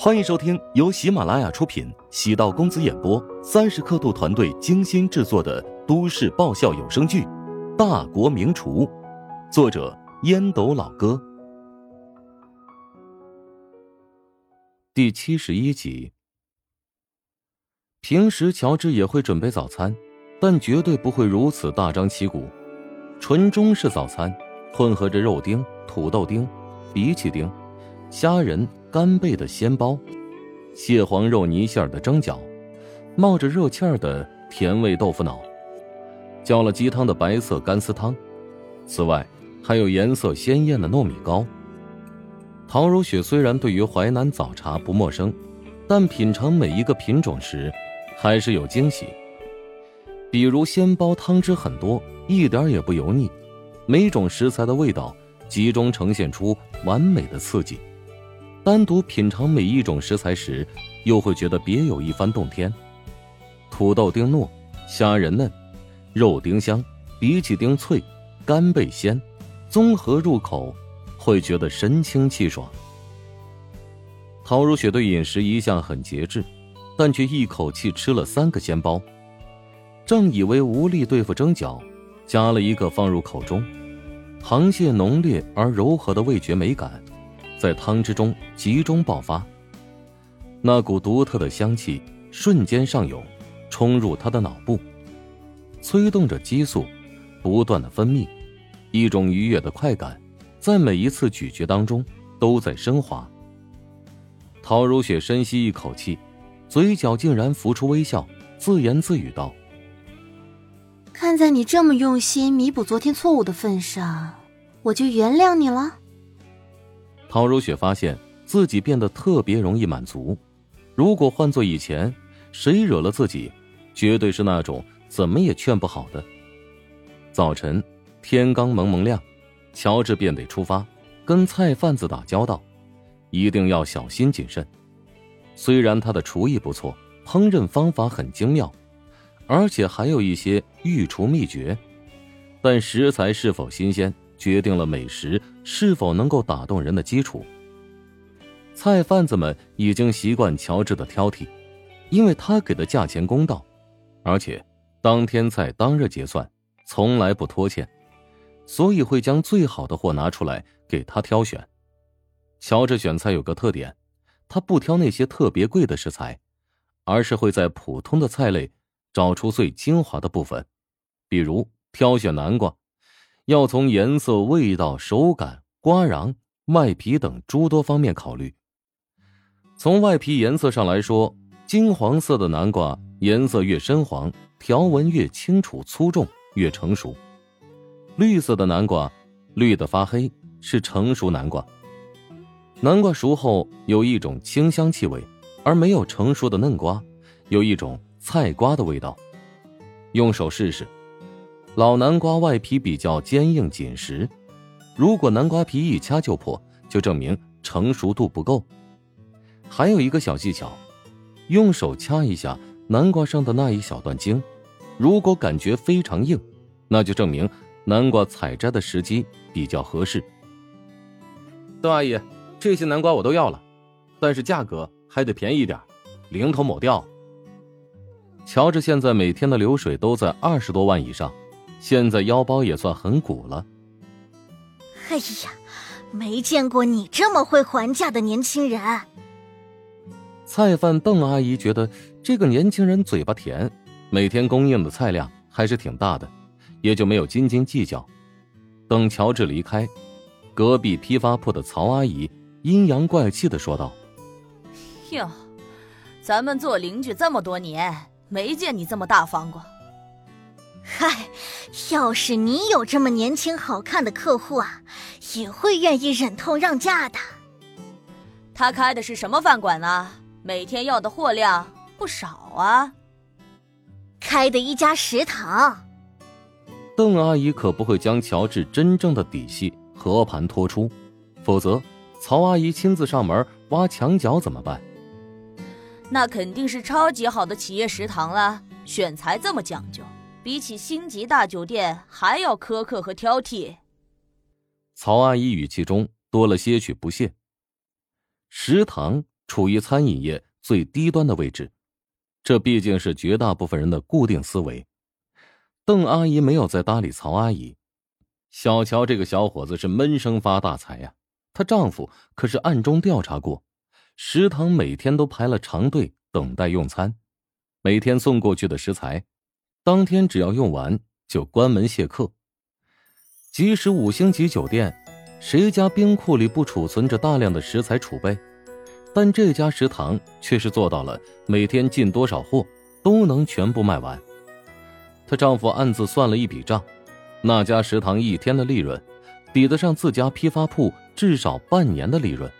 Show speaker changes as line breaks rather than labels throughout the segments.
欢迎收听由喜马拉雅出品、喜道公子演播、三十刻度团队精心制作的都市爆笑有声剧《大国名厨》，作者烟斗老哥，第七十一集。平时乔治也会准备早餐，但绝对不会如此大张旗鼓。纯中式早餐，混合着肉丁、土豆丁、荸荠丁、虾仁。干贝的鲜包，蟹黄肉泥馅的蒸饺，冒着热气儿的甜味豆腐脑，浇了鸡汤的白色干丝汤。此外，还有颜色鲜艳的糯米糕。陶如雪虽然对于淮南早茶不陌生，但品尝每一个品种时，还是有惊喜。比如鲜包汤汁很多，一点也不油腻，每种食材的味道集中呈现出完美的刺激。单独品尝每一种食材时，又会觉得别有一番洞天。土豆丁糯，虾仁嫩，肉丁香，荸荠丁脆，干贝鲜，综合入口，会觉得神清气爽。陶如雪对饮食一向很节制，但却一口气吃了三个鲜包。正以为无力对付蒸饺，夹了一个放入口中，螃蟹浓烈而柔和的味觉美感。在汤汁中集中爆发，那股独特的香气瞬间上涌，冲入他的脑部，催动着激素不断的分泌，一种愉悦的快感在每一次咀嚼当中都在升华。陶如雪深吸一口气，嘴角竟然浮出微笑，自言自语道：“
看在你这么用心弥补昨天错误的份上，我就原谅你了。”
陶如雪发现自己变得特别容易满足。如果换做以前，谁惹了自己，绝对是那种怎么也劝不好的。早晨，天刚蒙蒙亮，乔治便得出发，跟菜贩子打交道，一定要小心谨慎。虽然他的厨艺不错，烹饪方法很精妙，而且还有一些御厨秘诀，但食材是否新鲜？决定了美食是否能够打动人的基础。菜贩子们已经习惯乔治的挑剔，因为他给的价钱公道，而且当天菜当日结算，从来不拖欠，所以会将最好的货拿出来给他挑选。乔治选菜有个特点，他不挑那些特别贵的食材，而是会在普通的菜类找出最精华的部分，比如挑选南瓜。要从颜色、味道、手感、瓜瓤、外皮等诸多方面考虑。从外皮颜色上来说，金黄色的南瓜颜色越深黄，条纹越清楚粗重，越成熟；绿色的南瓜绿的发黑，是成熟南瓜。南瓜熟后有一种清香气味，而没有成熟的嫩瓜有一种菜瓜的味道。用手试试。老南瓜外皮比较坚硬紧实，如果南瓜皮一掐就破，就证明成熟度不够。还有一个小技巧，用手掐一下南瓜上的那一小段茎，如果感觉非常硬，那就证明南瓜采摘的时机比较合适。邓阿姨，这些南瓜我都要了，但是价格还得便宜点，零头抹掉。乔治现在每天的流水都在二十多万以上。现在腰包也算很鼓了。
哎呀，没见过你这么会还价的年轻人。
菜贩邓阿姨觉得这个年轻人嘴巴甜，每天供应的菜量还是挺大的，也就没有斤斤计较。等乔治离开，隔壁批发铺的曹阿姨阴阳怪气的说道：“
哟，咱们做邻居这么多年，没见你这么大方过。”
嗨，要是你有这么年轻好看的客户啊，也会愿意忍痛让价的。
他开的是什么饭馆呢？每天要的货量不少啊。
开的一家食堂。
邓阿姨可不会将乔治真正的底细和盘托出，否则曹阿姨亲自上门挖墙脚怎么办？
那肯定是超级好的企业食堂了，选材这么讲究。比起星级大酒店还要苛刻和挑剔。
曹阿姨语气中多了些许不屑。食堂处于餐饮业最低端的位置，这毕竟是绝大部分人的固定思维。邓阿姨没有再搭理曹阿姨。小乔这个小伙子是闷声发大财呀！她丈夫可是暗中调查过，食堂每天都排了长队等待用餐，每天送过去的食材，当天只要用完就关门谢客。即使五星级酒店，谁家冰库里不储存着大量的食材储备？但这家食堂却是做到了每天进多少货都能全部卖完。她丈夫暗自算了一笔账。那家食堂一天的利润，抵得上自家批发铺至少半年的利润。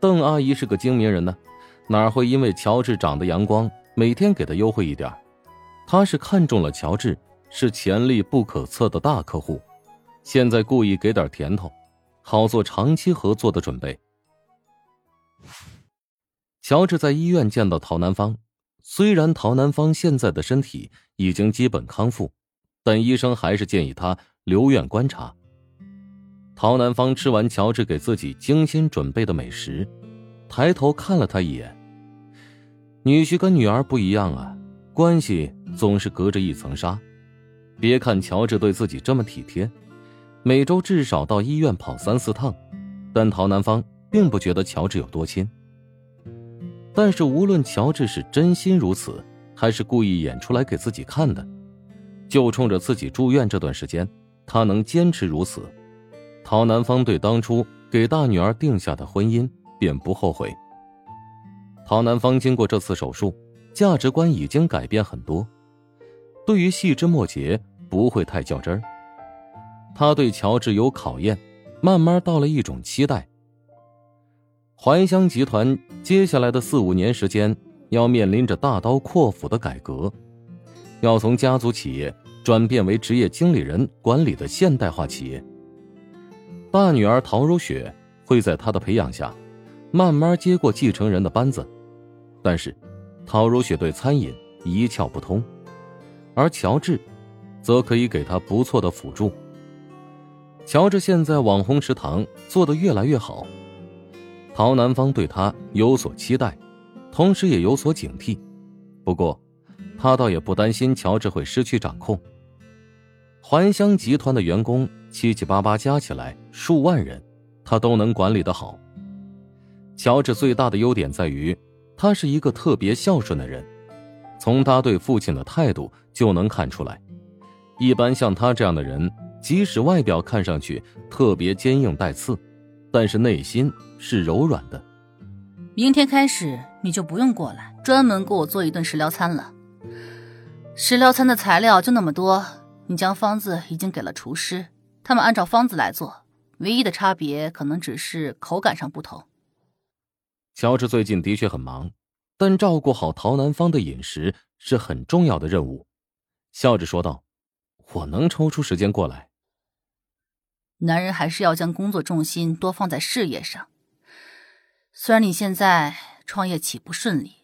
邓阿姨是个精明人呢，哪会因为乔治长得阳光，每天给他优惠一点？他是看中了乔治，是潜力不可测的大客户，现在故意给点甜头，好做长期合作的准备。乔治在医院见到陶南方，虽然陶南方现在的身体已经基本康复。但医生还是建议他留院观察。陶南方吃完乔治给自己精心准备的美食，抬头看了他一眼。女婿跟女儿不一样啊，关系总是隔着一层纱。别看乔治对自己这么体贴，每周至少到医院跑三四趟，但陶南方并不觉得乔治有多亲。但是无论乔治是真心如此，还是故意演出来给自己看的。就冲着自己住院这段时间，他能坚持如此，陶南方对当初给大女儿定下的婚姻便不后悔。陶南方经过这次手术，价值观已经改变很多，对于细枝末节不会太较真儿。他对乔治有考验，慢慢到了一种期待。怀香集团接下来的四五年时间，要面临着大刀阔斧的改革。要从家族企业转变为职业经理人管理的现代化企业。大女儿陶如雪会在他的培养下，慢慢接过继承人的班子，但是，陶如雪对餐饮一窍不通，而乔治，则可以给他不错的辅助。乔治现在网红食堂做得越来越好，陶南方对他有所期待，同时也有所警惕，不过。他倒也不担心乔治会失去掌控。环香集团的员工七七八八加起来数万人，他都能管理得好。乔治最大的优点在于，他是一个特别孝顺的人，从他对父亲的态度就能看出来。一般像他这样的人，即使外表看上去特别坚硬带刺，但是内心是柔软的。
明天开始，你就不用过来专门给我做一顿食疗餐了。食疗餐的材料就那么多，你将方子已经给了厨师，他们按照方子来做，唯一的差别可能只是口感上不同。
乔治最近的确很忙，但照顾好陶南方的饮食是很重要的任务。笑着说道：“我能抽出时间过来。”
男人还是要将工作重心多放在事业上。虽然你现在创业起步顺利，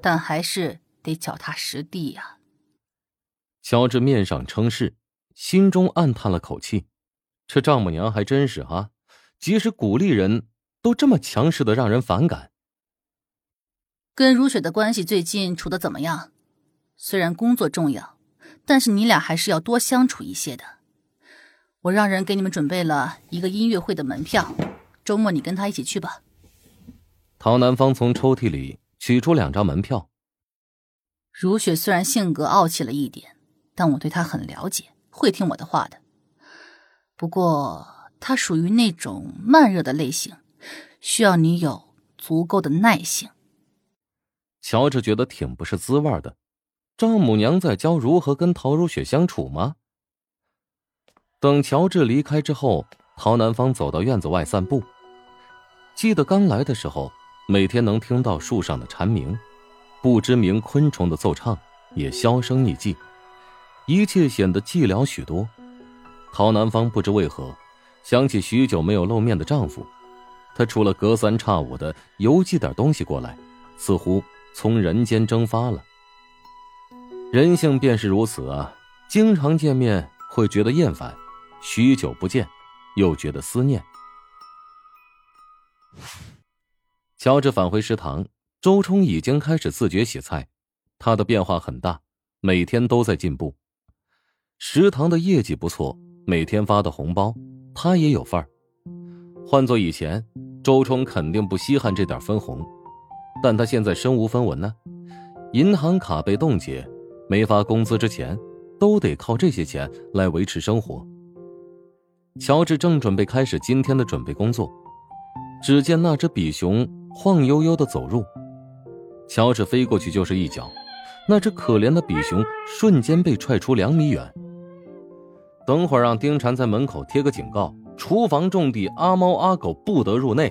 但还是得脚踏实地呀。
乔治面上称是，心中暗叹了口气。这丈母娘还真是啊，即使鼓励人都这么强势的让人反感。
跟如雪的关系最近处的怎么样？虽然工作重要，但是你俩还是要多相处一些的。我让人给你们准备了一个音乐会的门票，周末你跟他一起去吧。
陶南方从抽屉里取出两张门票。
如雪虽然性格傲气了一点。但我对她很了解，会听我的话的。不过她属于那种慢热的类型，需要你有足够的耐性。
乔治觉得挺不是滋味的，丈母娘在教如何跟陶如雪相处吗？等乔治离开之后，陶南方走到院子外散步。记得刚来的时候，每天能听到树上的蝉鸣，不知名昆虫的奏唱也销声匿迹。一切显得寂寥许多。陶南方不知为何，想起许久没有露面的丈夫，他除了隔三差五的邮寄点东西过来，似乎从人间蒸发了。人性便是如此啊，经常见面会觉得厌烦，许久不见，又觉得思念。乔治返回食堂，周冲已经开始自觉洗菜，他的变化很大，每天都在进步。食堂的业绩不错，每天发的红包，他也有份儿。换做以前，周冲肯定不稀罕这点分红，但他现在身无分文呢，银行卡被冻结，没发工资之前，都得靠这些钱来维持生活。乔治正准备开始今天的准备工作，只见那只比熊晃悠悠的走入，乔治飞过去就是一脚，那只可怜的比熊瞬间被踹出两米远。等会儿让丁禅在门口贴个警告。厨房种地，阿猫阿狗不得入内。